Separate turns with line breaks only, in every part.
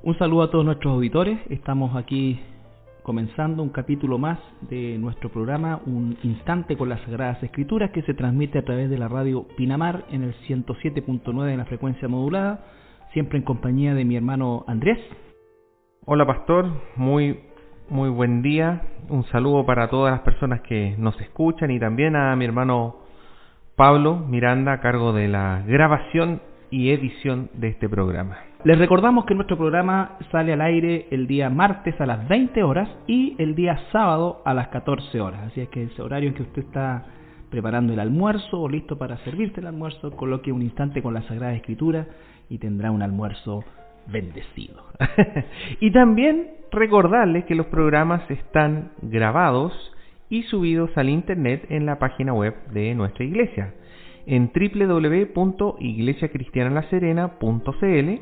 Un saludo a todos nuestros auditores. Estamos aquí comenzando un capítulo más de nuestro programa Un Instante con las Sagradas Escrituras que se transmite a través de la radio Pinamar en el 107.9 de la frecuencia modulada, siempre en compañía de mi hermano Andrés.
Hola pastor, muy muy buen día. Un saludo para todas las personas que nos escuchan y también a mi hermano Pablo Miranda a cargo de la grabación y edición de este programa.
Les recordamos que nuestro programa sale al aire el día martes a las 20 horas y el día sábado a las 14 horas. Así es que ese horario en que usted está preparando el almuerzo o listo para servirse el almuerzo, coloque un instante con la Sagrada Escritura y tendrá un almuerzo bendecido.
y también recordarles que los programas están grabados y subidos al internet en la página web de nuestra iglesia en www.iglesiacristianalaserena.cl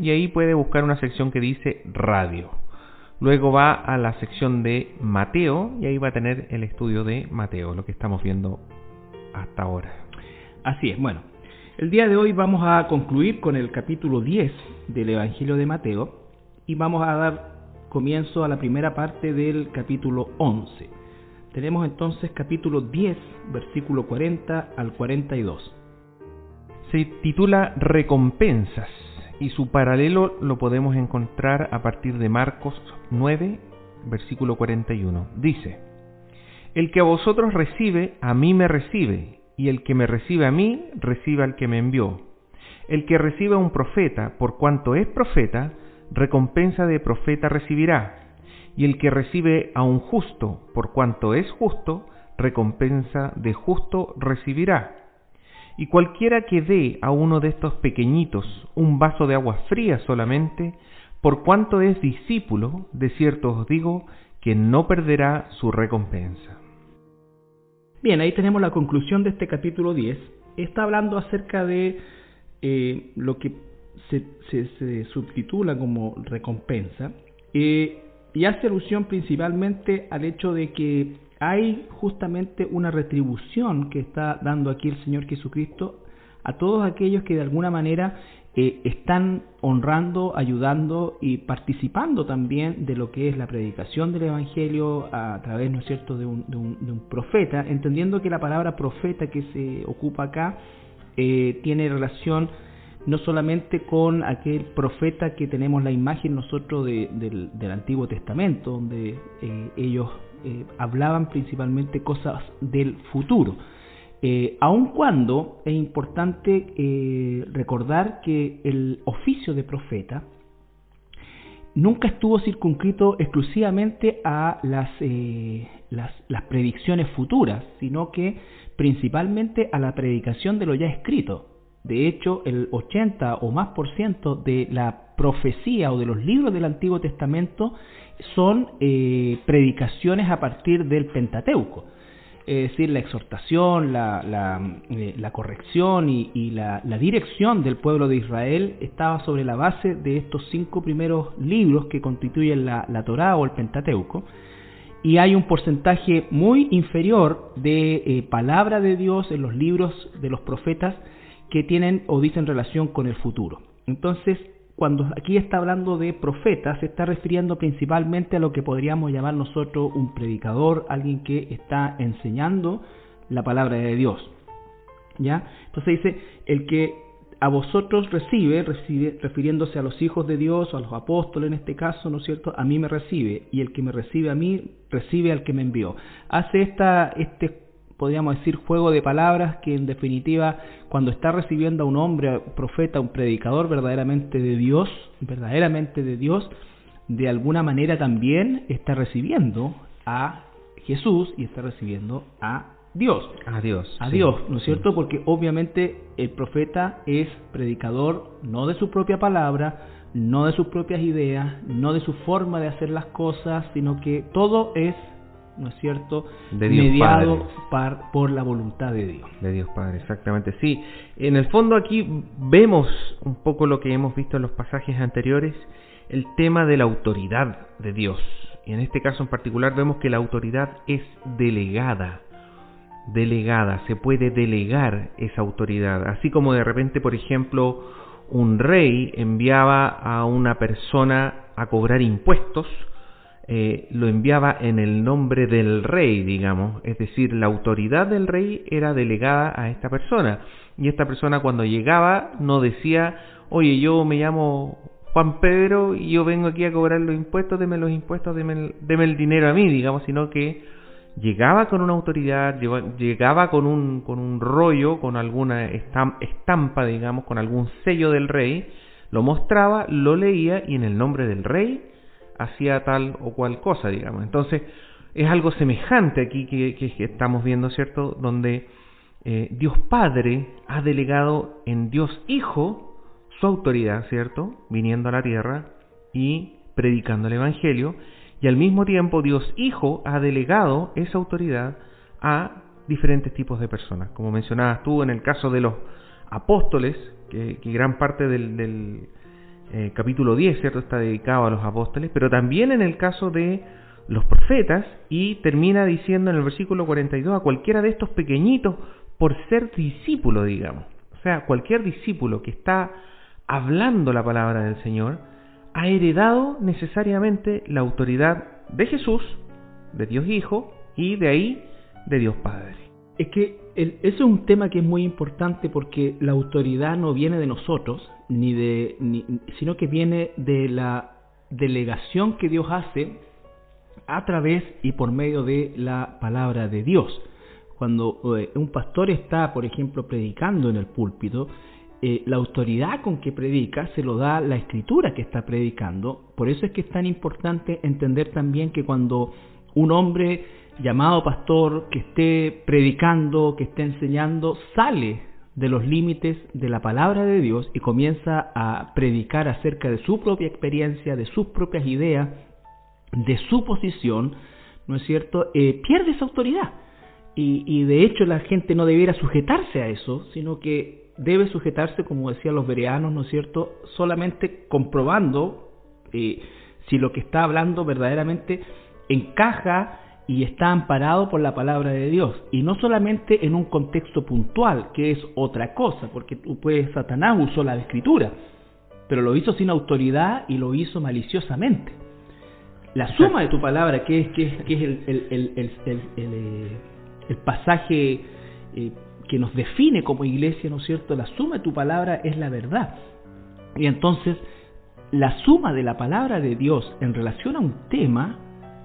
y ahí puede buscar una sección que dice radio. Luego va a la sección de Mateo y ahí va a tener el estudio de Mateo, lo que estamos viendo hasta ahora.
Así es, bueno, el día de hoy vamos a concluir con el capítulo 10 del Evangelio de Mateo y vamos a dar comienzo a la primera parte del capítulo 11. Tenemos entonces capítulo 10, versículo 40 al 42.
Se titula Recompensas y su paralelo lo podemos encontrar a partir de Marcos 9, versículo 41. Dice, El que a vosotros recibe, a mí me recibe, y el que me recibe a mí, recibe al que me envió. El que recibe a un profeta, por cuanto es profeta, recompensa de profeta recibirá y el que recibe a un justo, por cuanto es justo, recompensa de justo recibirá. Y cualquiera que dé a uno de estos pequeñitos un vaso de agua fría solamente, por cuanto es discípulo, de cierto os digo, que no perderá su recompensa.
Bien, ahí tenemos la conclusión de este capítulo 10. Está hablando acerca de eh, lo que se, subtitula como recompensa. Eh, y hace alusión principalmente al hecho de que hay justamente una retribución que está dando aquí el Señor Jesucristo a todos aquellos que de alguna manera eh, están honrando, ayudando y participando también de lo que es la predicación del Evangelio a través, ¿no es cierto?, de un, de un, profeta, entendiendo que la palabra profeta que se ocupa acá eh, tiene relación no solamente con aquel profeta que tenemos la imagen nosotros del, Antiguo Testamento, donde eh, ellos eh, hablaban principalmente cosas del futuro. Eh, aun cuando es importante eh, recordar que el oficio de profeta nunca estuvo circunscrito exclusivamente a las, las, las predicciones futuras, sino que principalmente a la predicación de lo ya escrito. De hecho, el 80 o más por ciento de la profecía o de los libros del Antiguo Testamento son eh, predicaciones a partir del Pentateuco. Es decir, la exhortación, la, la, eh, corrección y, la, dirección del pueblo de Israel estaba sobre la base de estos cinco primeros libros que constituyen la, la Torá o el Pentateuco y hay un porcentaje muy inferior de eh, palabra de Dios en los libros de los profetas que tienen o dicen relación con el futuro. Entonces, cuando aquí está hablando de profeta, se está refiriendo principalmente a lo que podríamos llamar nosotros un predicador, alguien que está enseñando la palabra de Dios. ¿Ya? Entonces dice, el que a vosotros recibe, recibe, refiriéndose a los hijos de Dios, o a los apóstoles en este caso, ¿no es cierto? A mí me recibe, y el que me recibe a mí, recibe al que me envió. Hace esta, este podríamos decir, juego de palabras que en definitiva cuando está recibiendo a un hombre, profeta, un predicador verdaderamente de Dios, verdaderamente de Dios, de alguna manera también está recibiendo a Jesús y está recibiendo a Dios.
A Dios.
A Dios, ¿no es cierto? Porque obviamente el profeta es predicador no de su propia palabra, no de sus propias ideas, no de su forma de hacer las cosas, sino que todo es ¿no es cierto?
De Dios
Mediado por la voluntad de Dios.
De Dios Padre, exactamente. Sí, en el fondo aquí vemos un poco lo que hemos visto en los pasajes anteriores, el tema de la autoridad de Dios. Y en este caso en particular vemos que la autoridad es delegada. Delegada, se puede delegar esa autoridad. Así como de repente, por ejemplo, un rey enviaba a una persona a cobrar impuestos, eh, lo enviaba en el nombre del rey, digamos, es decir, la autoridad del rey era delegada a esta persona. Y esta persona cuando llegaba no decía, oye, yo me llamo Juan Pedro y yo vengo aquí a cobrar los impuestos, deme los impuestos, deme el, el dinero a mí, digamos, sino que llegaba con una autoridad, llegaba con un, con un rollo, con alguna estampa, digamos, con algún sello del rey, lo mostraba, lo leía y en el nombre del rey hacía tal o cual cosa, digamos. Entonces, es algo semejante aquí que, que estamos viendo, ¿cierto? Donde eh, Dios Padre ha delegado en Dios Hijo su autoridad, ¿cierto? Viniendo a la tierra y predicando el Evangelio, y al mismo tiempo Dios Hijo ha delegado esa autoridad a diferentes tipos de personas. Como mencionabas tú en el caso de los apóstoles, que, gran parte del, eh, capítulo 10, ¿cierto?, está dedicado a los apóstoles, pero también en el caso de los profetas, y termina diciendo en el versículo 42 a cualquiera de estos pequeñitos por ser discípulo, digamos. O sea, cualquier discípulo que está hablando la palabra del Señor, ha heredado necesariamente la autoridad de Jesús, de Dios Hijo, y de ahí de Dios Padre.
Es que eso es un tema que es muy importante porque la autoridad no viene de nosotros, ni de, ni, sino que viene de la delegación que Dios hace a través y por medio de la palabra de Dios. Cuando eh, un pastor está, por ejemplo, predicando en el púlpito, eh, la autoridad con que predica se lo da la escritura que está predicando. Por eso es que es tan importante entender también que cuando un hombre llamado pastor que esté predicando, que esté enseñando, sale de los límites de la palabra de Dios y comienza a predicar acerca de su propia experiencia, de sus propias ideas, de su posición, ¿no es cierto? Eh, pierde esa autoridad. Y, de hecho la gente no debiera sujetarse a eso, sino que debe sujetarse, como decían los vereanos, ¿no es cierto?, solamente comprobando eh, si lo que está hablando verdaderamente encaja y está amparado por la palabra de Dios. Y no solamente en un contexto puntual, que es otra cosa, porque pues, Satanás usó la escritura, pero lo hizo sin autoridad y lo hizo maliciosamente. La suma de tu palabra, que es, que es, que es el, el, el, el, eh, pasaje eh, que nos define como iglesia, ¿no es cierto? La suma de tu palabra es la verdad. Y entonces, la suma de la palabra de Dios en relación a un tema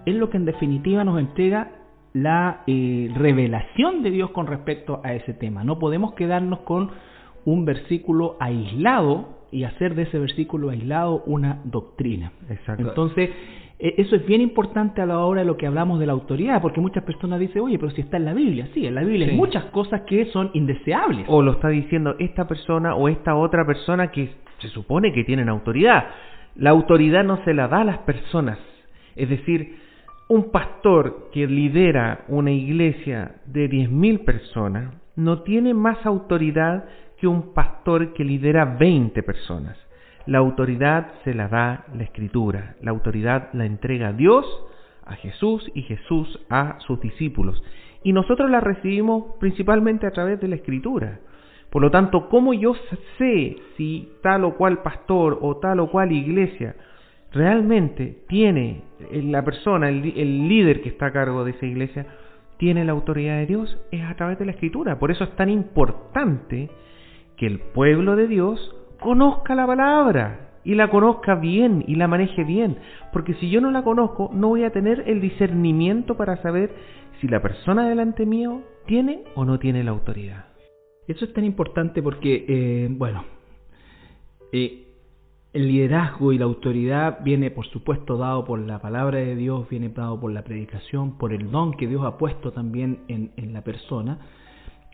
es lo que en definitiva nos entrega la eh, revelación de Dios con respecto a ese tema. No podemos quedarnos con un versículo aislado y hacer de ese versículo aislado una doctrina. Exacto. Entonces, e, eso es bien importante a la hora de lo que hablamos de la autoridad, porque muchas personas dicen, oye, pero si está en la Biblia, sí, en la Biblia hay muchas cosas que son indeseables.
O lo está diciendo esta persona o esta otra persona que se supone que tienen autoridad. La autoridad no se la da a las personas. Es decir, un pastor que lidera una iglesia de 10.000 personas no tiene más autoridad que un pastor que lidera 20 personas. La autoridad se la da la escritura, la autoridad la entrega Dios a Jesús y Jesús a sus discípulos. Y nosotros la recibimos principalmente a través de la escritura. Por lo tanto, ¿cómo yo sé si tal o cual pastor o tal o cual iglesia realmente tiene la persona, el, el, líder que está a cargo de esa iglesia, tiene la autoridad de Dios? Es a través de la escritura. Por eso es tan importante que el pueblo de Dios conozca la palabra y la conozca bien y la maneje bien, porque si yo no la conozco no voy a tener el discernimiento para saber si la persona delante mío tiene o no tiene la autoridad.
Eso es tan importante porque, eh, bueno, eh, el liderazgo y la autoridad viene, por supuesto, dado por la palabra de Dios, viene dado por la predicación, por el don que Dios ha puesto también en, en la persona,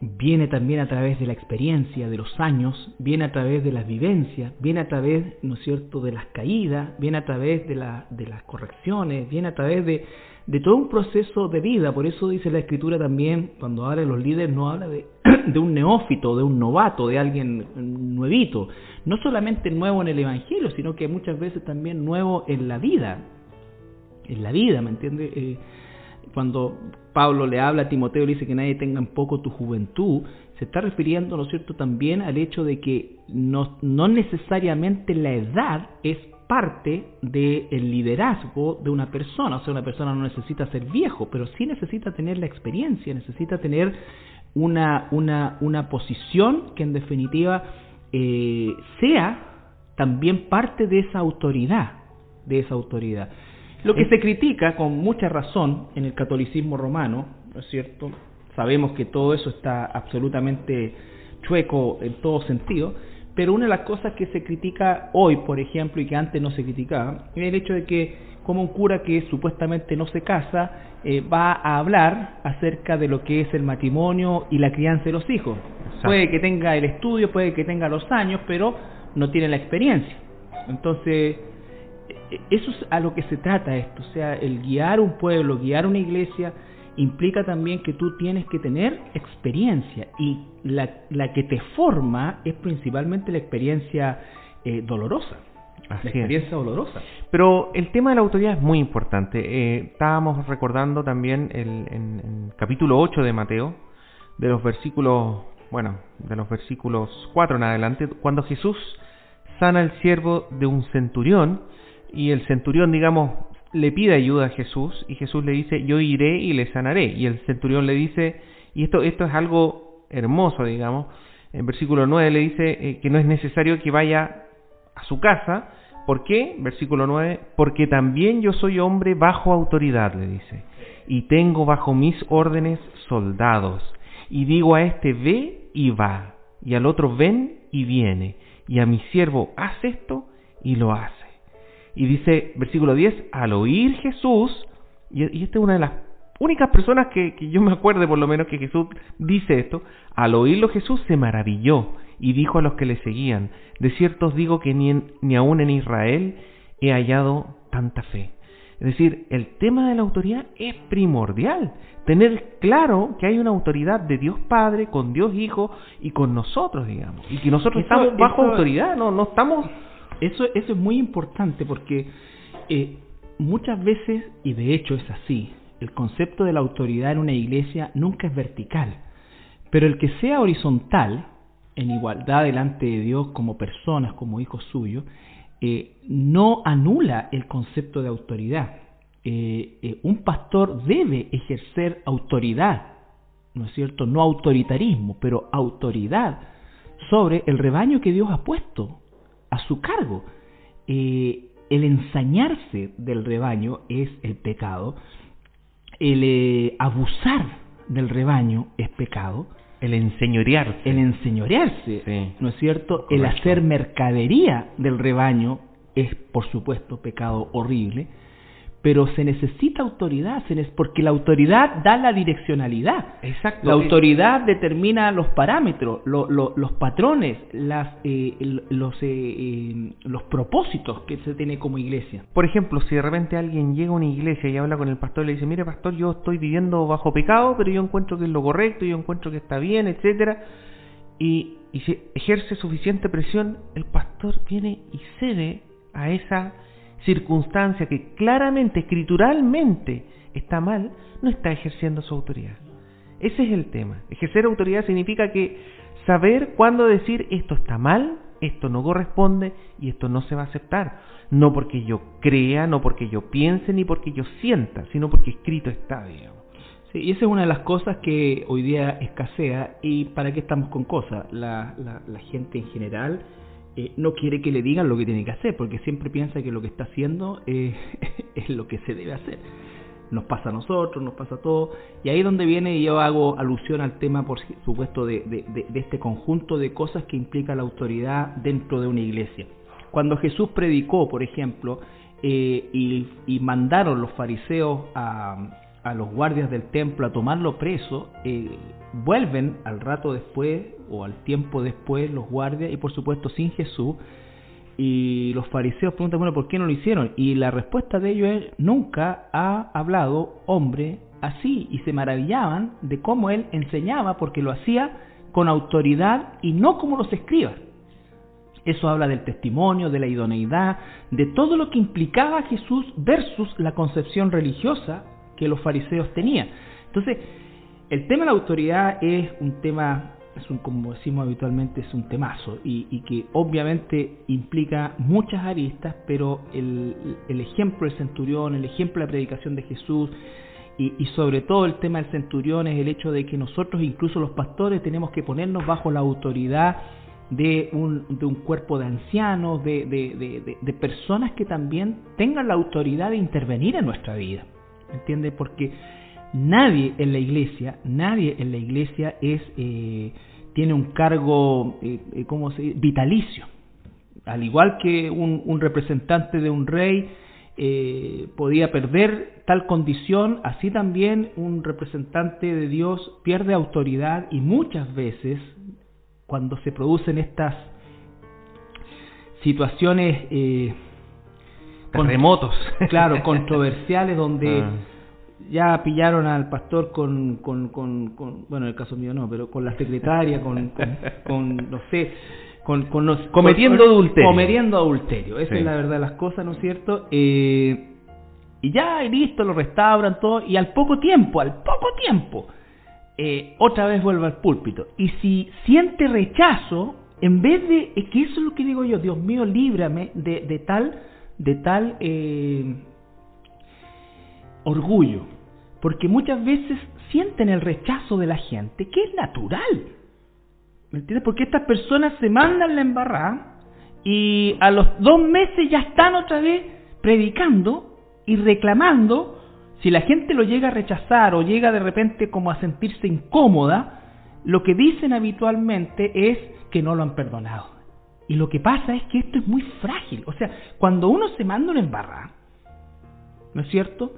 viene también a través de la experiencia, de los años, viene a través de las vivencias, viene a través, ¿no es cierto?, de las caídas, viene a través de, la, de las correcciones, viene a través de, de todo un proceso de vida. Por eso dice la Escritura también, cuando habla de los líderes, no habla de, de un neófito, de un novato, de alguien nuevito. No solamente nuevo en el Evangelio, sino que muchas veces también nuevo en la vida. En la vida, ¿me entiendes? Eh, cuando Pablo le habla a Timoteo y le dice que nadie tenga en poco tu juventud, se está refiriendo, ¿no es cierto?, también al hecho de que no, no necesariamente la edad es parte del liderazgo de una persona. O sea, una persona no necesita ser viejo, pero sí necesita tener la experiencia, necesita tener una, una, una posición que en definitiva eh, sea también parte de esa autoridad, de esa autoridad. Lo que se critica con mucha razón en el catolicismo romano, ¿no es cierto? Sabemos que todo eso está absolutamente chueco en todo sentido, pero una de las cosas que se critica hoy, por ejemplo, y que antes no se criticaba, es el hecho de que como un cura que supuestamente no se casa eh, va a hablar acerca de lo que es el matrimonio y la crianza de los hijos. Puede que tenga el estudio, puede que tenga los años, pero no tiene la experiencia. Entonces, e-, eso es a lo que se trata esto, o sea, el guiar un pueblo, guiar una iglesia, implica también que tú tienes que tener experiencia y la, la que te forma es principalmente la experiencia eh, dolorosa. la experiencia dolorosa.
Pero el tema de la autoridad es muy importante. Eh, estábamos recordando también el, en, el capítulo 8 de Mateo, de los versículos, bueno, de los versículos 4 en adelante, cuando Jesús sana al siervo de un centurión y el centurión, digamos, le pide ayuda a Jesús y Jesús le dice, yo iré y le sanaré. Y el centurión le dice, y esto, esto es algo hermoso, digamos, en versículo 9 le dice eh, que no es necesario que vaya a su casa. ¿Por qué? Versículo 9, porque también yo soy hombre bajo autoridad, le dice, y tengo bajo mis órdenes soldados. Y digo a este, ve y va, y al otro, ven y viene, y a mi siervo, haz esto y lo hace. Y dice, versículo 10, al oír Jesús, y, esta es una de las únicas personas que, yo me acuerde por lo menos que Jesús dice esto, al oírlo Jesús se maravilló y dijo a los que le seguían, de cierto os digo que ni, ni aún en Israel he hallado tanta fe. Es decir, el tema de la autoridad es primordial. Tener claro que hay una autoridad de Dios Padre, con Dios Hijo y con nosotros, digamos. Y que nosotros estamos bajo autoridad, no, no estamos
eso, eso es muy importante porque eh, muchas veces, y de hecho es así, el concepto de la autoridad en una iglesia nunca es vertical, pero el que sea horizontal, en igualdad delante de Dios como personas, como hijos suyos, eh, no anula el concepto de autoridad. Eh, un pastor debe ejercer autoridad, ¿no es cierto? No autoritarismo, pero autoridad sobre el rebaño que Dios ha puesto a su cargo. Eh, el ensañarse del rebaño es el pecado, el eh, abusar del rebaño es pecado,
el enseñorearse.
El enseñorearse, ¿no es cierto? El hacer mercadería del rebaño es, por supuesto, pecado horrible pero se necesita autoridad, porque la autoridad da la direccionalidad.
Exacto.
La autoridad determina los parámetros, los patrones, las, eh, los, eh, eh, los propósitos que se tiene como iglesia.
Por ejemplo, si de repente alguien llega a una iglesia y habla con el pastor y le dice, mire pastor, yo estoy viviendo bajo pecado, pero yo encuentro que es lo correcto, yo encuentro que está bien, etcétera, y, y si ejerce suficiente presión, el pastor viene y cede a esa circunstancia que claramente, escrituralmente está mal, no está ejerciendo su autoridad. Ese es el tema. Ejercer autoridad significa que saber cuándo decir esto está mal, esto no corresponde y esto no se va a aceptar. No porque yo crea, no porque yo piense, ni porque yo sienta, sino porque escrito está, digamos.
Sí, y esa es una de las cosas que hoy día escasea. ¿Y para qué estamos con cosas? La, la, la gente en general eh, no quiere que le digan lo que tiene que hacer, porque siempre piensa que lo que está haciendo es lo que se debe hacer. Nos pasa a nosotros, nos pasa a todos, y ahí es donde viene, y yo hago alusión al tema, por supuesto, de, de, este conjunto de cosas que implica la autoridad dentro de una iglesia. Cuando Jesús predicó, por ejemplo, eh, y, y mandaron los fariseos a, a los guardias del templo a tomarlo preso, eh, vuelven al rato después o al tiempo después los guardias y por supuesto sin Jesús y los fariseos preguntan, bueno, ¿por qué no lo hicieron? Y la respuesta de ellos es, nunca ha hablado hombre así y se maravillaban de cómo él enseñaba porque lo hacía con autoridad y no como los escribas. Eso habla del testimonio, de la idoneidad, de todo lo que implicaba Jesús versus la concepción religiosa que los fariseos tenían. Entonces, el tema de la autoridad es un tema es un, como decimos habitualmente, es un temazo y, que obviamente implica muchas aristas, pero el, el, ejemplo del centurión, el ejemplo de la predicación de Jesús y, y, sobre todo el tema del centurión es el hecho de que nosotros, incluso los pastores, tenemos que ponernos bajo la autoridad de un, de un cuerpo de ancianos, de, de, de, personas que también tengan la autoridad de intervenir en nuestra vida. ¿Me entiende? Porque nadie en la iglesia, nadie en la iglesia es, eh, tiene un cargo, eh, eh ¿cómo se dice? Vitalicio. Al igual que un, representante de un rey eh, podía perder tal condición, así también un representante de Dios pierde autoridad y muchas veces cuando se producen estas situaciones
terremotos,
claro, controversiales donde ah. ya pillaron al pastor con, con, con, bueno, en el caso mío no, pero con la secretaria, con, con, no sé, con, con los,
cometiendo adulterio,
cometiendo adulterio, esa es la verdad de las cosas, ¿no es cierto? Eh, y ya listo, lo restauran todo y al poco tiempo, al poco tiempo eh, otra vez vuelve al púlpito. Y si siente rechazo, en vez de, es que eso es lo que digo yo, Dios mío, líbrame de, de tal, de tal eh, orgullo. Porque muchas veces sienten el rechazo de la gente, que es natural. ¿Me entiendes? Porque estas personas se mandan la embarrada y a los dos meses ya están otra vez predicando y reclamando si la gente lo llega a rechazar o llega de repente como a sentirse incómoda, lo que dicen habitualmente es que no lo han perdonado. Y lo que pasa es que esto es muy frágil. O sea, cuando uno se manda una embarrada, ¿no es cierto?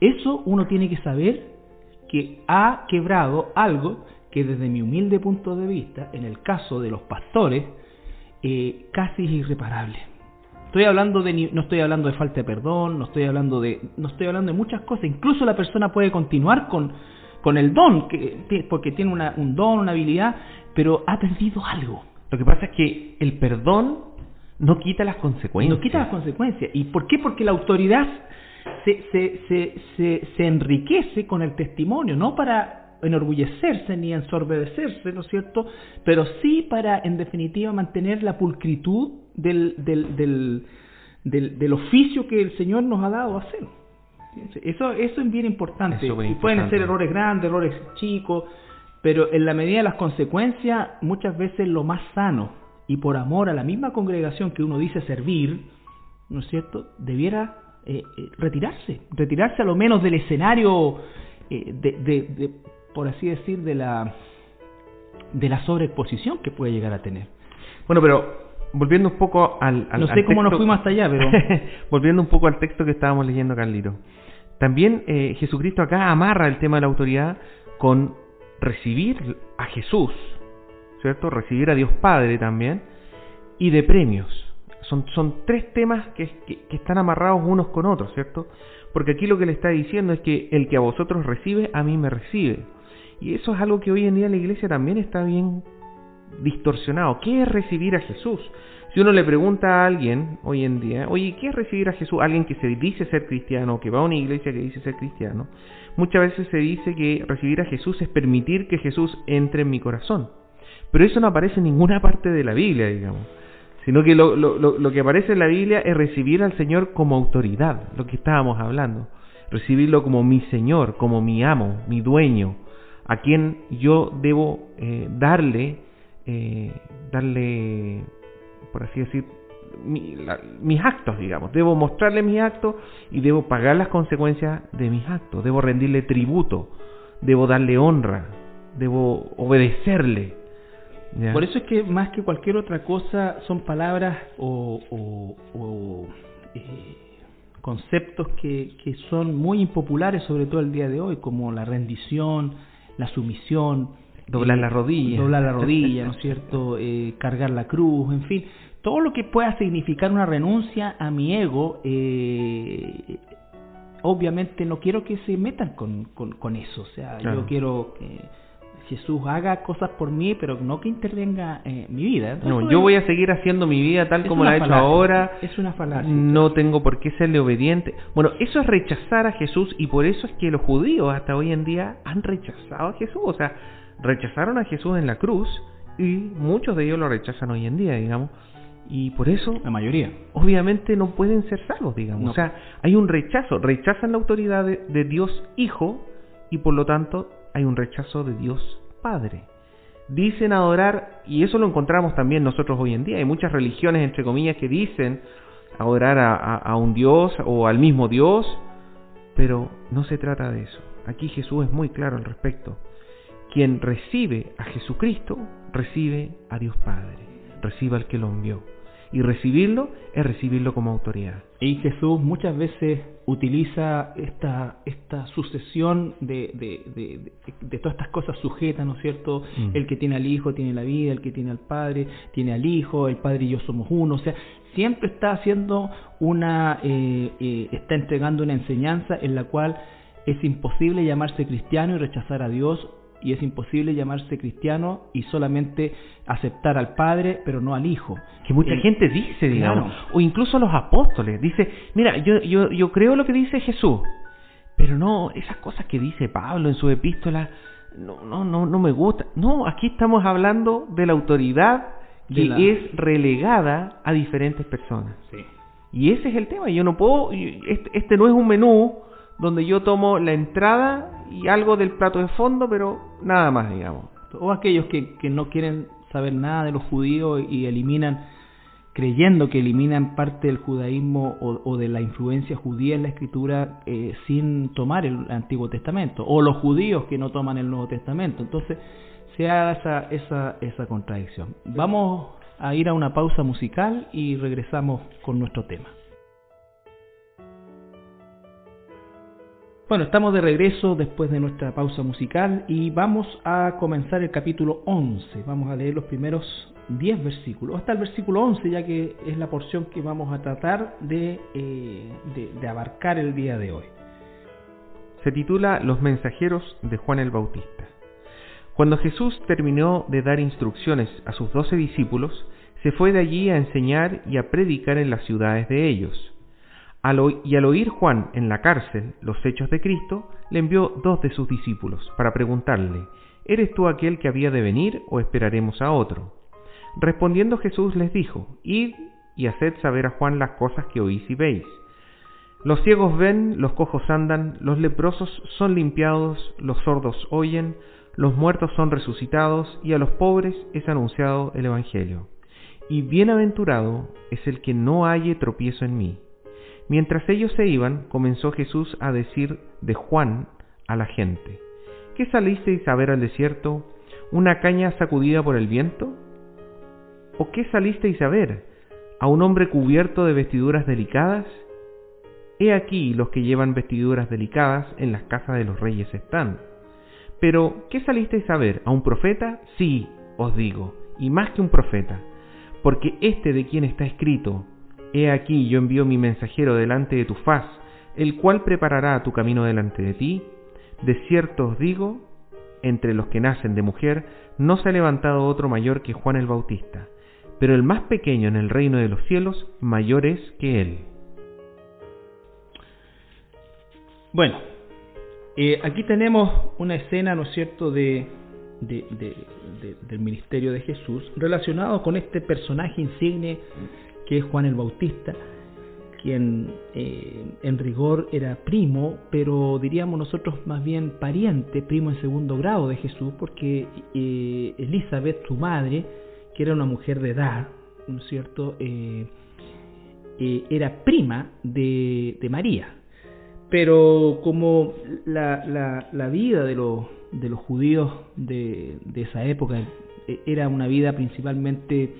Eso uno tiene que saber que ha quebrado algo que desde mi humilde punto de vista, en el caso de los pastores, eh, casi es irreparable. Estoy hablando de no estoy hablando de falta de perdón, no estoy hablando de no estoy hablando de muchas cosas. Incluso la persona puede continuar con con el don que, porque tiene una, un don, una habilidad, pero ha perdido algo.
Lo que pasa es que el perdón no quita las consecuencias.
No quita las consecuencias. ¿Y por qué? Porque la autoridad se, se, se, se, se enriquece con el testimonio, no para enorgullecerse ni ensorbecerse, ¿no es cierto? Pero sí para, en definitiva, mantener la pulcritud del, del, del, del, oficio que el Señor nos ha dado a hacer. Eso, eso es bien importante. y pueden ser errores grandes, errores chicos, pero en la medida de las consecuencias, muchas veces lo más sano y por amor a la misma congregación que uno dice servir, ¿no es cierto?, debiera eh, eh, retirarse, retirarse a lo menos del escenario, eh, de, de, por así decir, de la, de la sobreexposición que puede llegar a tener.
Bueno, pero volviendo un poco al,
no sé cómo nos fuimos hasta allá, pero
volviendo un poco al texto que estábamos leyendo, Carlito. También Jesucristo acá amarra el tema de la autoridad con recibir a Jesús, ¿cierto? Recibir a Dios Padre también y de premios. Son, son tres temas que, que están amarrados unos con otros, ¿cierto? Porque aquí lo que le está diciendo es que el que a vosotros recibe, a mí me recibe. Y eso es algo que hoy en día la iglesia también está bien distorsionado. ¿Qué es recibir a Jesús? Si uno le pregunta a alguien hoy en día, oye, ¿qué es recibir a Jesús? Alguien que se dice ser cristiano, que va a una iglesia que dice ser cristiano, muchas veces se dice que recibir a Jesús es permitir que Jesús entre en mi corazón. Pero eso no aparece en ninguna parte de la Biblia, digamos. Sino que lo, lo, lo que aparece en la Biblia es recibir al Señor como autoridad, lo que estábamos hablando. Recibirlo como mi Señor, como mi amo, mi dueño, a quien yo debo eh, darle eh, darle, por así decir, mis actos, digamos. Debo mostrarle mis actos y debo pagar las consecuencias de mis actos. Debo rendirle tributo, debo darle honra, debo obedecerle.
Por eso es que más que cualquier otra cosa son palabras o, eh, conceptos que, que son muy impopulares, sobre todo el día de hoy, como la rendición, la sumisión,
Doblar la rodilla.
Doblar la rodilla, ¿no es cierto? Eh, cargar la cruz, en fin. Todo lo que pueda significar una renuncia a mi ego, eh, obviamente no quiero que se metan con, con, eso. O sea, yo quiero que Jesús haga cosas por mí, pero no que intervenga en mi vida.
no, yo voy a seguir haciendo mi vida tal como la he hecho ahora.
Es una falacia.
No tengo por qué serle obediente. Bueno, eso es rechazar a Jesús y por eso es que los judíos hasta hoy en día han rechazado a Jesús. O sea, rechazaron a Jesús en la cruz y muchos de ellos lo rechazan hoy en día, digamos. Y por eso,
la mayoría,
obviamente no pueden ser salvos, digamos. O sea, hay un rechazo, rechazan la autoridad de Dios Hijo y por lo tanto hay un rechazo de Dios Padre dicen adorar, y eso lo encontramos también nosotros hoy en día, hay muchas religiones, entre comillas, que dicen adorar a, un Dios o al mismo Dios, pero no se trata de eso. Aquí Jesús es muy claro al respecto. Quien recibe a Jesucristo, recibe a Dios Padre, recibe al que lo envió. Y recibirlo es recibirlo como autoridad.
Y Jesús muchas veces utiliza esta, esta sucesión de, de, de, todas estas cosas sujetas, ¿no es cierto? Mm. El que tiene al Hijo tiene la vida, el que tiene al Padre tiene al Hijo, el Padre y yo somos uno. O sea, siempre está haciendo una, eh, eh, está entregando una enseñanza en la cual es imposible llamarse cristiano y rechazar a Dios y es imposible llamarse cristiano y solamente aceptar al Padre, pero no al Hijo.
Que mucha gente dice, digamos, o incluso los apóstoles, dice, mira, yo, yo, yo creo lo que dice Jesús, pero no, esas cosas que dice Pablo en su epístola, no, no, no, no me gusta. No, aquí estamos hablando de la autoridad que es relegada a diferentes personas. Sí. Y ese es el tema. Yo no puedo, este, este no es un menú donde yo tomo la entrada y algo del plato de fondo, pero nada más, digamos.
O aquellos que, que no quieren saber nada de los judíos y eliminan, creyendo que eliminan parte del judaísmo o, de la influencia judía en la escritura eh, sin tomar el Antiguo Testamento, o los judíos que no toman el Nuevo Testamento. Entonces se haga esa, esa, esa contradicción. Vamos a ir a una pausa musical y regresamos con nuestro tema. Bueno, estamos de regreso después de nuestra pausa musical y vamos a comenzar el capítulo 11. Vamos a leer los primeros 10 versículos, hasta el versículo 11, ya que es la porción que vamos a tratar de, eh, de, abarcar el día de hoy.
Se titula Los mensajeros de Juan el Bautista. Cuando Jesús terminó de dar instrucciones a sus doce discípulos, se fue de allí a enseñar y a predicar en las ciudades de ellos y al oír Juan en la cárcel los hechos de Cristo, le envió dos de sus discípulos para preguntarle, ¿Eres tú aquel que había de venir o esperaremos a otro? Respondiendo Jesús les dijo, Id y haced saber a Juan las cosas que oís y veis. Los ciegos ven, los cojos andan, los leprosos son limpiados, los sordos oyen, los muertos son resucitados, y a los pobres es anunciado el Evangelio. Y bienaventurado es el que no halle tropiezo en mí. Mientras ellos se iban, comenzó Jesús a decir de Juan a la gente, ¿qué salisteis a ver al desierto? ¿Una caña sacudida por el viento? ¿O qué salisteis a ver? ¿A un hombre cubierto de vestiduras delicadas? He aquí los que llevan vestiduras delicadas en las casas de los reyes están. Pero, ¿qué salisteis a ver? ¿A un profeta? Sí, os digo, y más que un profeta, porque este de quien está escrito, He aquí yo envío mi mensajero delante de tu faz, el cual preparará tu camino delante de ti. De cierto os digo, entre los que nacen de mujer, no se ha levantado otro mayor que Juan el Bautista, pero el más pequeño en el reino de los cielos mayor es que él.
Bueno, eh, aquí tenemos una escena, ¿no es cierto?, de, del ministerio de Jesús relacionado con este personaje insigne que es Juan el Bautista, quien eh, en rigor era primo, pero diríamos nosotros más bien pariente, primo en segundo grado de Jesús, porque eh, Elizabeth, su madre, que era una mujer de edad, ¿no es cierto?, eh, era prima de, María. Pero como la, la, vida de los, de los judíos de, de esa época era una vida principalmente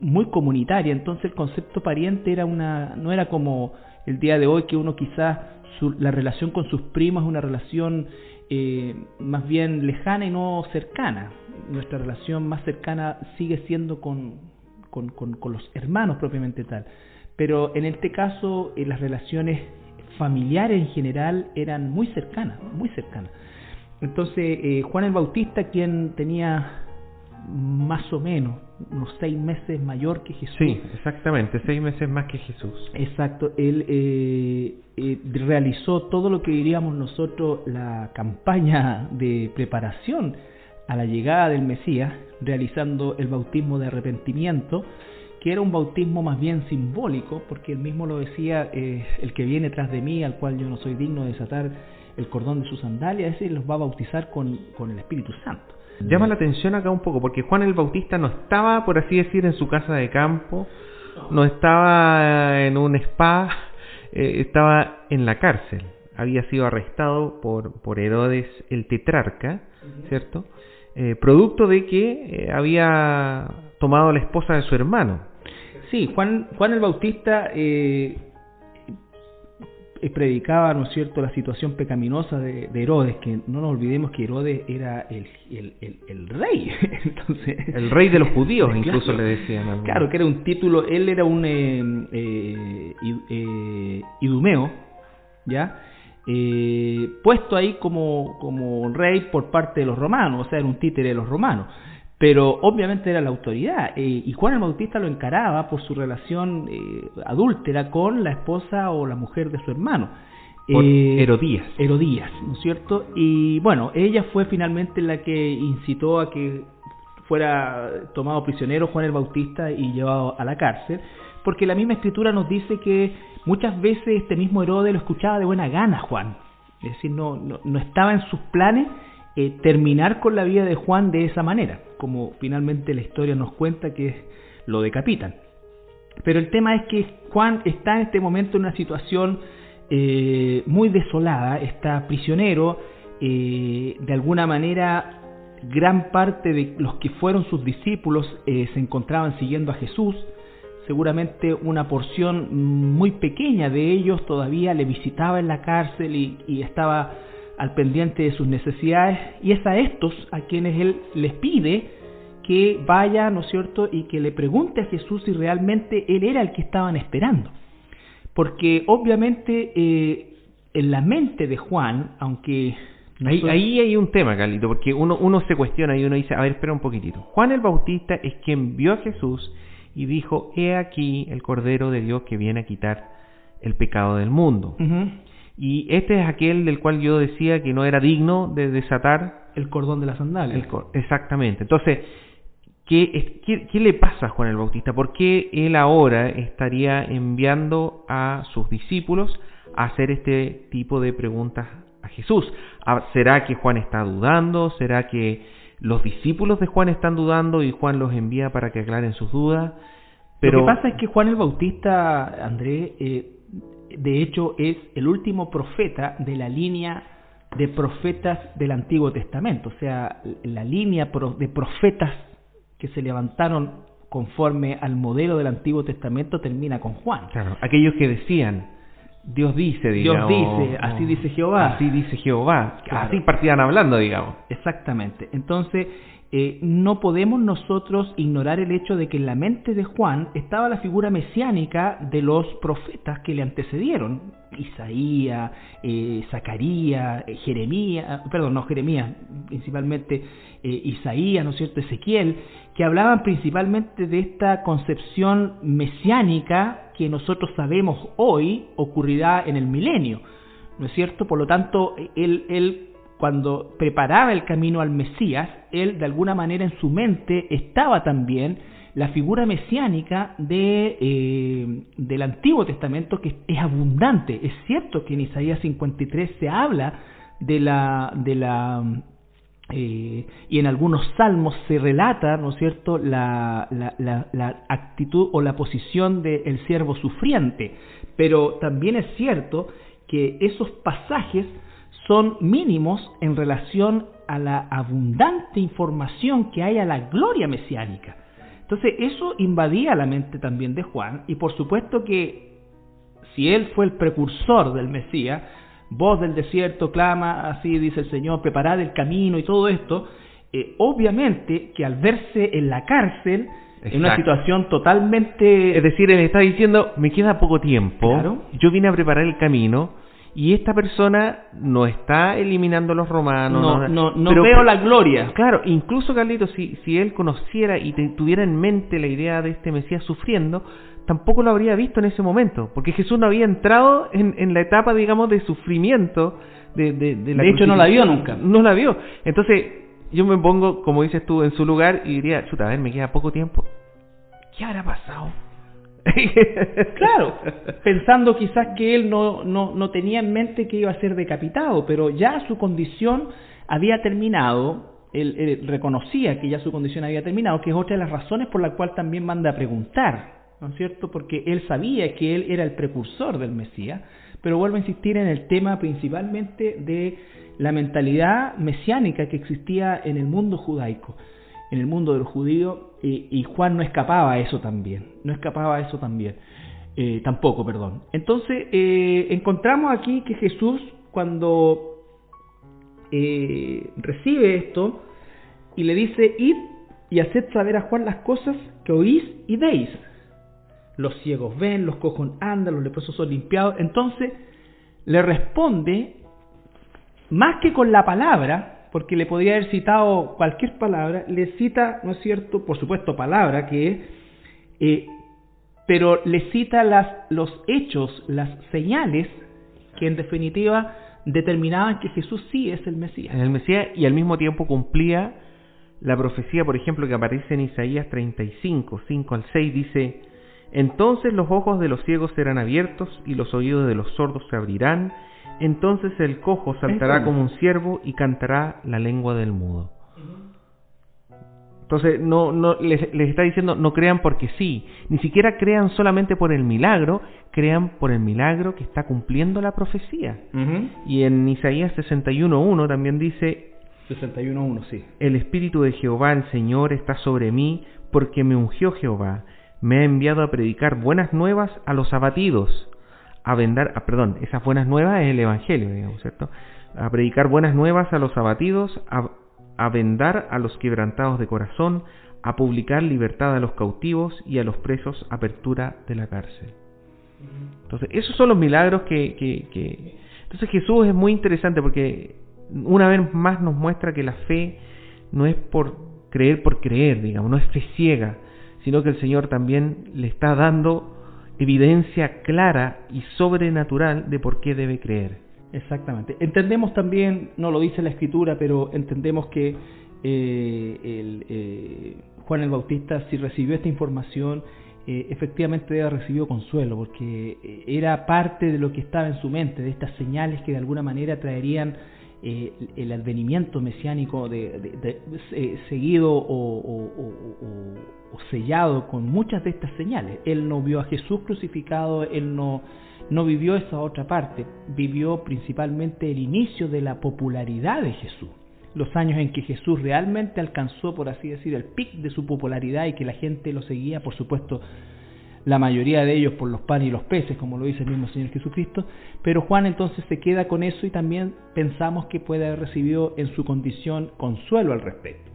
muy comunitaria, entonces el concepto pariente era una, no era como el día de hoy que uno quizás la relación con sus primos es una relación eh, más bien lejana y no cercana. Nuestra relación más cercana sigue siendo con, con, con, los hermanos propiamente tal. Pero en este caso eh, las relaciones familiares en general eran muy cercanas, muy cercanas. Entonces eh, Juan el Bautista, quien tenía más o menos unos seis meses mayor que Jesús.
Sí, exactamente, seis meses más que Jesús.
Exacto, él eh, eh, realizó todo lo que diríamos nosotros la campaña de preparación a la llegada del Mesías, realizando el bautismo de arrepentimiento, que era un bautismo más bien simbólico, porque él mismo lo decía, eh, el que viene tras de mí, al cual yo no soy digno de desatar el cordón de sus sandalias, ese los va a bautizar con, con el Espíritu Santo.
Llama la atención acá un poco, porque Juan el Bautista no estaba, por así decir, en su casa de campo, no estaba en un spa, eh, estaba en la cárcel. Había sido arrestado por, por Herodes el tetrarca, ¿cierto? Eh, producto de que eh, había tomado la esposa de su hermano.
Sí, Juan, Juan el Bautista eh, predicaba, ¿no es cierto?, la situación pecaminosa de, Herodes, que no nos olvidemos que Herodes era el, el, rey. Entonces,
el rey de los judíos, incluso le decían.
Claro, que era un título, él era un eh, eh, eh idumeo, ¿ya? puesto ahí como, como rey por parte de los romanos, o sea, era un títere de los romanos pero obviamente era la autoridad eh, y Juan el Bautista lo encaraba por su relación eh, adúltera con la esposa o la mujer de su hermano.
Eh, Herodías.
Herodías, ¿no es cierto? Y bueno, ella fue finalmente la que incitó a que fuera tomado prisionero Juan el Bautista y llevado a la cárcel, porque la misma escritura nos dice que muchas veces este mismo Herodes lo escuchaba de buena gana Juan, es decir, no, no, no estaba en sus planes eh, terminar con la vida de Juan de esa manera, como finalmente la historia nos cuenta que lo decapitan. Pero el tema es que Juan está en este momento en una situación eh, muy desolada, está prisionero, eh, de alguna manera gran parte de los que fueron sus discípulos se encontraban siguiendo a Jesús, seguramente una porción muy pequeña de ellos todavía le visitaba en la cárcel y estaba al pendiente de sus necesidades y es a estos a quienes Él les pide que vaya, ¿no es cierto?, y que le pregunte a Jesús si realmente Él era el que estaban esperando. Porque obviamente eh, en la mente de Juan, aunque...
Ahí, ahí, hay un tema, Carlito, porque uno, uno se cuestiona y uno dice, a ver, espera un poquitito. Juan el Bautista es quien vio a Jesús y dijo, he aquí el Cordero de Dios que viene a quitar el pecado del mundo. Y este es aquel del cual yo decía que no era digno de desatar
el cordón de la sandalia.
exactamente. Entonces, ¿qué, ¿qué, le pasa a Juan el Bautista? ¿Por qué él ahora estaría enviando a sus discípulos a hacer este tipo de preguntas a Jesús? Ah, ¿Será que Juan está dudando? ¿Será que los discípulos de Juan están dudando y Juan los envía para que aclaren sus dudas?
Pero... Lo que pasa es que Juan el Bautista, André, eh, de hecho es el último profeta de la línea de profetas del Antiguo Testamento, o sea, la línea de profetas que se levantaron conforme al modelo del Antiguo Testamento termina con Juan.
Claro, aquellos que decían, Dios dice,
digamos. Dios dice, así dice Jehová.
Así dice Jehová. Así partían hablando, digamos.
Exactamente. Entonces, eh, no podemos nosotros ignorar el hecho de que en la mente de Juan estaba la figura mesiánica de los profetas que le antecedieron, Isaías, eh, Zacarías, eh, Jeremías, perdón, no Jeremías, principalmente Isaías, ¿no es cierto?, Ezequiel, que hablaban principalmente de esta concepción mesiánica que nosotros sabemos hoy ocurrirá en el milenio, ¿no es cierto? Por lo tanto, él cuando preparaba el camino al Mesías, él de alguna manera en su mente estaba también la figura mesiánica de, eh, del Antiguo Testamento que es abundante. Es cierto que en Isaías 53 se habla de la, de la eh, y en algunos salmos se relata, ¿no es cierto?, la, la, la actitud o la posición del siervo sufriente. Pero también es cierto que esos pasajes son mínimos en relación a la abundante información que hay a la gloria mesiánica. Entonces eso invadía la mente también de Juan y por supuesto que si él fue el precursor del Mesías, voz del desierto clama, así dice el Señor, preparad el camino y todo esto, eh, obviamente que al verse en la cárcel, en una situación totalmente...
Es decir, él está diciendo, me queda poco tiempo, yo vine a preparar el camino, y esta persona no está eliminando a los romanos.
No, no, no, veo la gloria.
Claro, incluso Carlito, si, si él conociera y tuviera en mente la idea de este Mesías sufriendo, tampoco lo habría visto en ese momento, porque Jesús no había entrado en, en la etapa, digamos, de sufrimiento. De, de,
de, la de hecho, no la vio nunca.
No la vio. Entonces, yo me pongo, como dices tú, en su lugar y diría, chuta, a ver, me queda poco tiempo. ¿Qué habrá pasado?
claro, pensando quizás que él no, no, no tenía en mente que iba a ser decapitado, pero ya su condición había terminado, él, reconocía que ya su condición había terminado, que es otra de las razones por la cual también manda a preguntar, ¿no es cierto? Porque él sabía que él era el precursor del Mesías, pero vuelvo a insistir en el tema principalmente de la mentalidad mesiánica que existía en el mundo judaico, en el mundo del judío, y, Juan no escapaba a eso también, no escapaba a eso también, eh, tampoco, perdón. Entonces, eh, encontramos aquí que Jesús, cuando eh, recibe esto y le dice, id y haced saber a Juan las cosas que oís y veis. Los ciegos ven, los cojos andan, los leprosos son limpiados. Entonces le responde, más que con la palabra, porque le podría haber citado cualquier palabra, le cita, ¿no es cierto?, por supuesto, palabra, que eh, pero le cita las, los hechos, las señales, que en definitiva determinaban que Jesús sí es el Mesías.
El Mesías y al mismo tiempo cumplía la profecía, por ejemplo, que aparece en Isaías 35, 5 al 6, dice, entonces los ojos de los ciegos serán abiertos y los oídos de los sordos se abrirán, entonces el cojo saltará como un ciervo y cantará la lengua del mudo. Entonces, no, no, les, está diciendo, no crean porque sí, ni siquiera crean solamente por el milagro, crean por el milagro que está cumpliendo la profecía. Y en Isaías 61.1 también dice,
61.1, sí.
El Espíritu de Jehová, el Señor, está sobre mí, porque me ungió Jehová, me ha enviado a predicar buenas nuevas a los abatidos, a vendar, ah, perdón, esas buenas nuevas es el Evangelio, digamos, ¿cierto? A predicar buenas nuevas a los abatidos, a a vendar a los quebrantados de corazón, a publicar libertad a los cautivos y a los presos apertura de la cárcel. Entonces, esos son los milagros que, que, Entonces Jesús es muy interesante porque una vez más nos muestra que la fe no es por creer por creer, digamos, no es fe ciega, sino que el Señor también le está dando evidencia clara y sobrenatural de por qué debe creer.
Exactamente. Entendemos también, no lo dice la escritura, pero entendemos que eh, el, eh, Juan el Bautista, si recibió esta información, eh, efectivamente recibido consuelo, porque era parte de lo que estaba en su mente, de estas señales que de alguna manera traerían el advenimiento mesiánico de, seguido o, o sellado con muchas de estas señales. Él no vio a Jesús crucificado, él no no vivió esa otra parte, vivió principalmente el inicio de la popularidad de Jesús, los años en que Jesús realmente alcanzó, por así decir, el pic de su popularidad y que la gente lo seguía, por supuesto, la mayoría de ellos por los panes y los peces, como lo dice el mismo Señor Jesucristo, pero Juan entonces se queda con eso y también pensamos que puede haber recibido en su condición consuelo al respecto.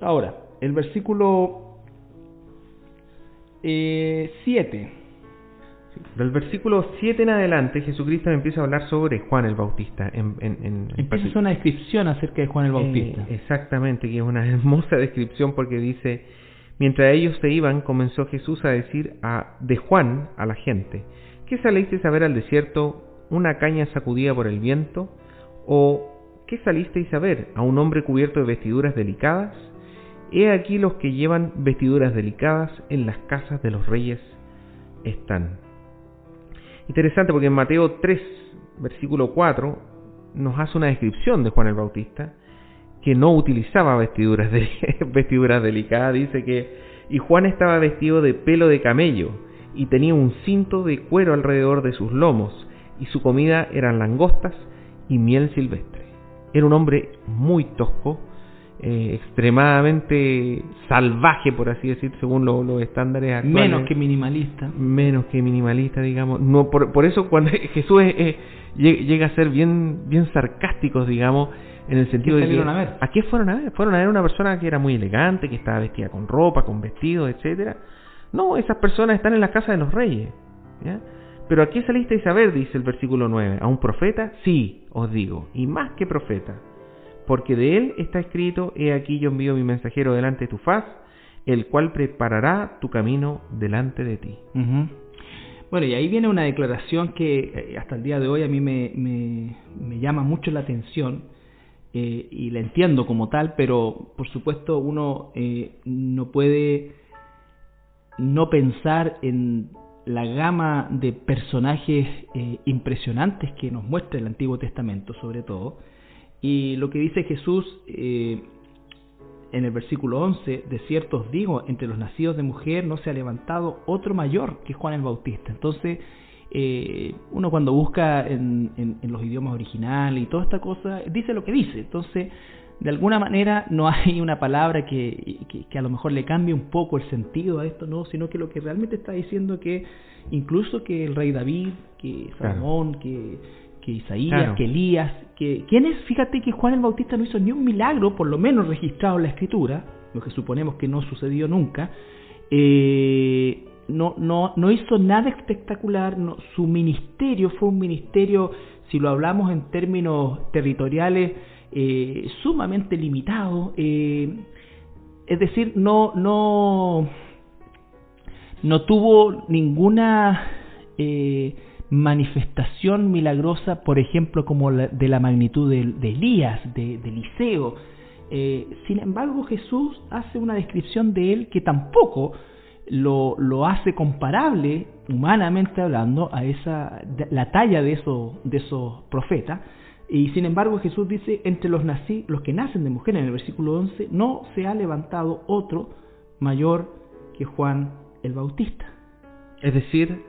Ahora, el versículo 7. Eh,
del versículo 7 en adelante, Jesucristo empieza a hablar sobre Juan el Bautista. En, en,
empieza una descripción acerca de Juan el Bautista.
Eh, exactamente, que es una hermosa descripción porque dice, mientras ellos se iban, comenzó Jesús a decir a, de Juan a la gente, ¿qué salisteis a ver al desierto? ¿Una caña sacudida por el viento? ¿O qué salisteis a ver? ¿A un hombre cubierto de vestiduras delicadas? He aquí los que llevan vestiduras delicadas en las casas de los reyes están. Interesante porque en Mateo 3, versículo 4, nos hace una descripción de Juan el Bautista que no utilizaba vestiduras, de, vestiduras delicadas. Dice que, y Juan estaba vestido de pelo de camello y tenía un cinto de cuero alrededor de sus lomos y su comida eran langostas y miel silvestre. Era un hombre muy tosco, eh, extremadamente salvaje, por así decir, según los estándares
actuales. Menos que minimalista.
Menos que minimalista, digamos. No, por, por eso cuando Jesús llega a ser bien, bien sarcásticos, digamos, en el sentido de que...
A, ver?
¿A qué fueron a ver? Fueron a ver una persona que era muy elegante, que estaba vestida con ropa, con vestidos, etcétera. No, esas personas están en la casa de los reyes. Pero ¿a qué salisteis a ver? Dice el versículo 9. ¿A un profeta? Sí, os digo. Y más que profeta porque de él está escrito, He aquí yo envío mi mensajero delante de tu faz, el cual preparará tu camino delante de ti.
Bueno, y ahí viene una declaración que eh, hasta el día de hoy a mí me, me, llama mucho la atención, eh, y la entiendo como tal, pero por supuesto uno eh, no puede no pensar en la gama de personajes eh, impresionantes que nos muestra el Antiguo Testamento sobre todo. Y lo que dice Jesús en el versículo 11, de cierto os digo, entre los nacidos de mujer no se ha levantado otro mayor que Juan el Bautista. Entonces, eh, uno cuando busca en, los idiomas originales y toda esta cosa, dice lo que dice. Entonces, de alguna manera no hay una palabra que, que, a lo mejor le cambie un poco el sentido a esto, no, sino que lo que realmente está diciendo que incluso que el rey David, que Salomón, que, que Isaías, que Elías, que es Fíjate que Juan el Bautista no hizo ni un milagro, por lo menos registrado en la escritura, lo que suponemos que no sucedió nunca. Eh, no, no, no hizo nada espectacular, no, su ministerio fue un ministerio, si lo hablamos en términos territoriales, eh, sumamente limitado, eh, es decir, no, no, no tuvo ninguna eh, manifestación milagrosa, por ejemplo, como la, de la magnitud de, Elías, de, de Eliseo. sin embargo, Jesús hace una descripción de él que tampoco lo, lo hace comparable, humanamente hablando, a esa, la talla de esos, de profetas. Y sin embargo Jesús dice, entre los, nací, los que nacen de mujer, en el versículo 11, no se ha levantado otro mayor que Juan el Bautista.
Es decir,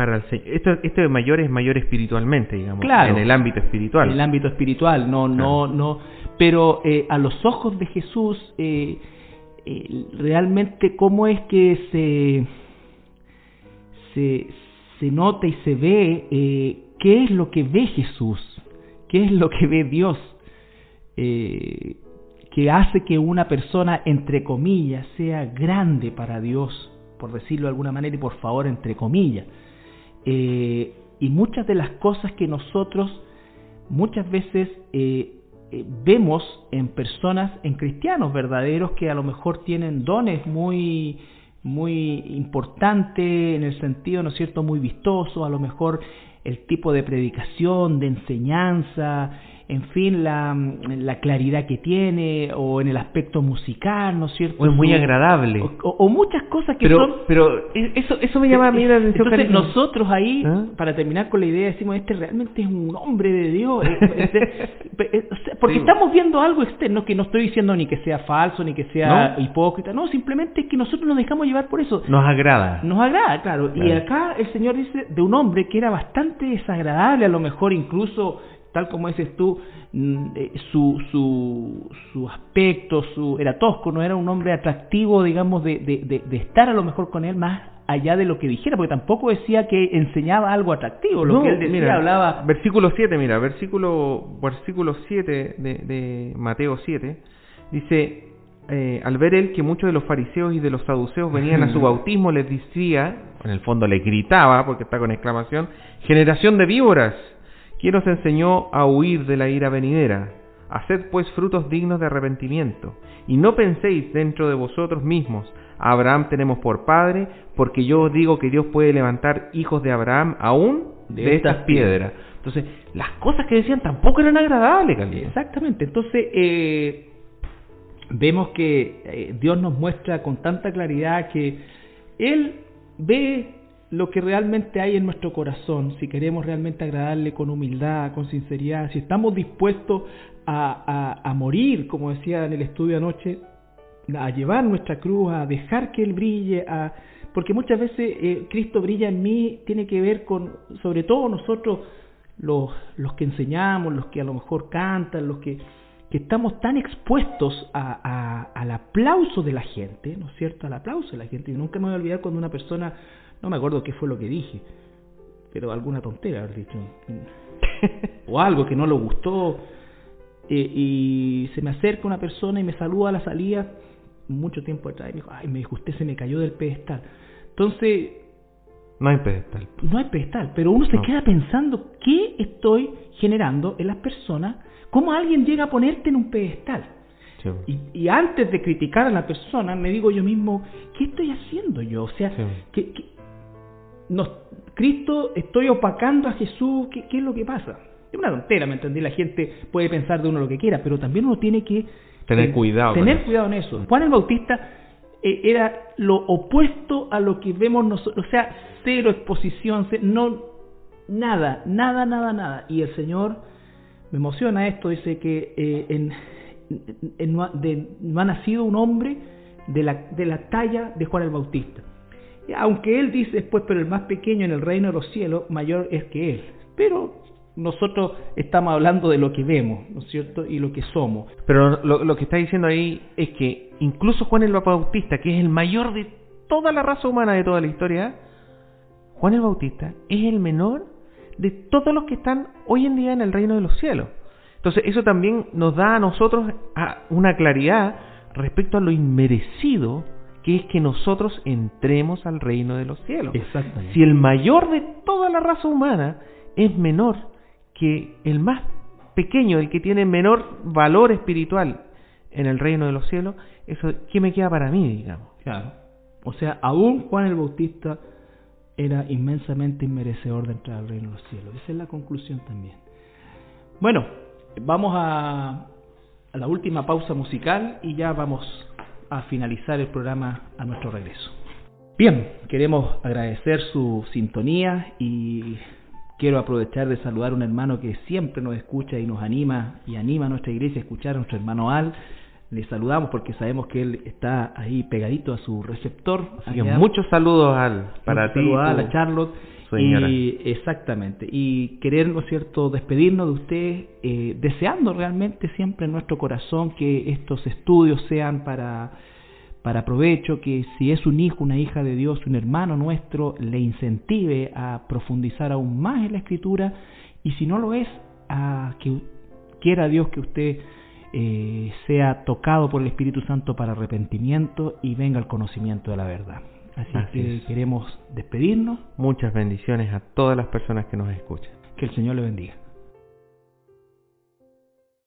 para el esto, esto de mayor es mayor espiritualmente, digamos, en el ámbito espiritual.
En el ámbito espiritual, no, no, no. Pero eh, a los ojos de Jesús, eh, eh, realmente cómo es que se, se, se nota y se ve eh, qué es lo que ve Jesús, qué es lo que ve Dios, que hace que una persona, entre comillas, sea grande para Dios, por decirlo de alguna manera y por favor, entre comillas. Y muchas de las cosas que nosotros muchas veces eh, vemos en personas, en cristianos verdaderos que a lo mejor tienen dones muy muy importantes en el sentido, ¿no es cierto?, muy vistoso, a lo mejor el tipo de predicación, de enseñanza, en fin, la, la, claridad que tiene, o en el aspecto musical, ¿no es cierto?
O es muy agradable.
O, muchas cosas que
pero,
son...
Pero eso, eso me llama a mí la atención.
Entonces nosotros ahí, ¿Ah? para terminar con la idea, decimos, este realmente es un hombre de Dios. porque estamos viendo algo externo, que no estoy diciendo ni que sea falso, ni que sea hipócrita, no, simplemente es que nosotros nos dejamos llevar por eso.
Nos agrada.
Nos agrada, claro. Y acá el Señor dice de un hombre que era bastante desagradable, a lo mejor incluso tal como dices tú, mm, eh, su, su, su aspecto, su, era tosco, no era un hombre atractivo, digamos, de, de, de, estar a lo mejor con él más allá de lo que dijera, porque tampoco decía que enseñaba algo atractivo, lo que él decía, hablaba...
Versículo 7, mira, versículo, versículo 7 de, de Mateo 7, dice, eh, al ver él que muchos de los fariseos y de los saduceos venían a su bautismo, les decía, en el fondo le gritaba, porque está con exclamación, generación de víboras, ¿Quién os enseñó a huir de la ira venidera? Haced pues frutos dignos de arrepentimiento, y no penséis dentro de vosotros mismos, a Abraham tenemos por padre, porque yo os digo que Dios puede levantar hijos de Abraham aún de, estas piedras. Entonces, las cosas que decían tampoco eran agradables,
Exactamente. Entonces, eh, vemos que eh, Dios nos muestra con tanta claridad que Él ve lo que realmente hay en nuestro corazón, si queremos realmente agradarle con humildad, con sinceridad, si estamos dispuestos a, a, morir, como decía en el estudio anoche, a llevar nuestra cruz, a dejar que Él brille, a, porque muchas veces eh, Cristo brilla en mí, tiene que ver con, sobre todo nosotros, los, los que enseñamos, los que a lo mejor cantan, los que, que estamos tan expuestos a, al aplauso de la gente, ¿no es cierto? Al aplauso de la gente. Y nunca me voy a olvidar cuando una persona no me acuerdo qué fue lo que dije, pero alguna tontera haber dicho. o algo que no le gustó. Eh, y se me acerca una persona y me saluda a la salida mucho tiempo atrás y me dijo, ay, me dijo, usted se me cayó del pedestal. Entonces...
No hay pedestal.
No hay pedestal, pero uno se queda pensando, ¿qué estoy generando en las personas? ¿Cómo alguien llega a ponerte en un pedestal? Y, antes de criticar a la persona, me digo yo mismo, ¿qué estoy haciendo yo? O sea, Cristo, estoy opacando a Jesús, ¿qué, es lo que pasa? Es una tontera, ¿me entendí? La gente puede pensar de uno lo que quiera, pero también uno tiene que
tener cuidado.
Tener cuidado en eso. Juan el Bautista eh, era lo opuesto a lo que vemos nosotros, o sea, cero exposición, no nada, nada, nada, nada. Y el Señor me emociona esto, dice que eh, en, no ha nacido un hombre de la, de la talla de Juan el Bautista. Aunque él dice después, pero el más pequeño en el reino de los cielos, mayor es que él. Pero nosotros estamos hablando de lo que vemos, ¿no es cierto? Y lo que somos.
Pero lo, lo que está diciendo ahí es que incluso Juan el Bautista, que es el mayor de toda la raza humana de toda la historia, Juan el Bautista es el menor de todos los que están hoy en día en el reino de los cielos. Entonces eso también nos da a nosotros una claridad respecto a lo inmerecido que es que nosotros entremos al reino de los cielos.
Exactamente.
Si el mayor de toda la raza humana es menor que el más pequeño, el que tiene menor valor espiritual en el reino de los cielos, eso ¿qué me queda para mí, digamos?
Claro. O sea, aún Juan el Bautista era inmensamente inmerecedor de entrar al reino de los cielos. Esa es la conclusión también. Bueno, vamos a, a la última pausa musical y ya vamos a finalizar el programa a nuestro regreso. Bien, queremos agradecer su sintonía y quiero aprovechar de saludar a un hermano que siempre nos escucha y nos anima y anima a nuestra iglesia a escuchar a nuestro hermano Al. Le saludamos porque sabemos que él está ahí pegadito a su receptor.
muchos saludos Al para ti,
a la Charlotte y, exactamente. Y querer, ¿no es cierto?, despedirnos de usted, eh, deseando realmente siempre en nuestro corazón que estos estudios sean para, para provecho, que si es un hijo, una hija de Dios, un hermano nuestro, le incentive a profundizar aún más en la escritura y si no lo es, a que quiera Dios que usted eh, sea tocado por el Espíritu Santo para arrepentimiento y venga al conocimiento de la verdad. Así, que queremos despedirnos.
Muchas bendiciones a todas las personas que nos escuchan.
Que el Señor le bendiga.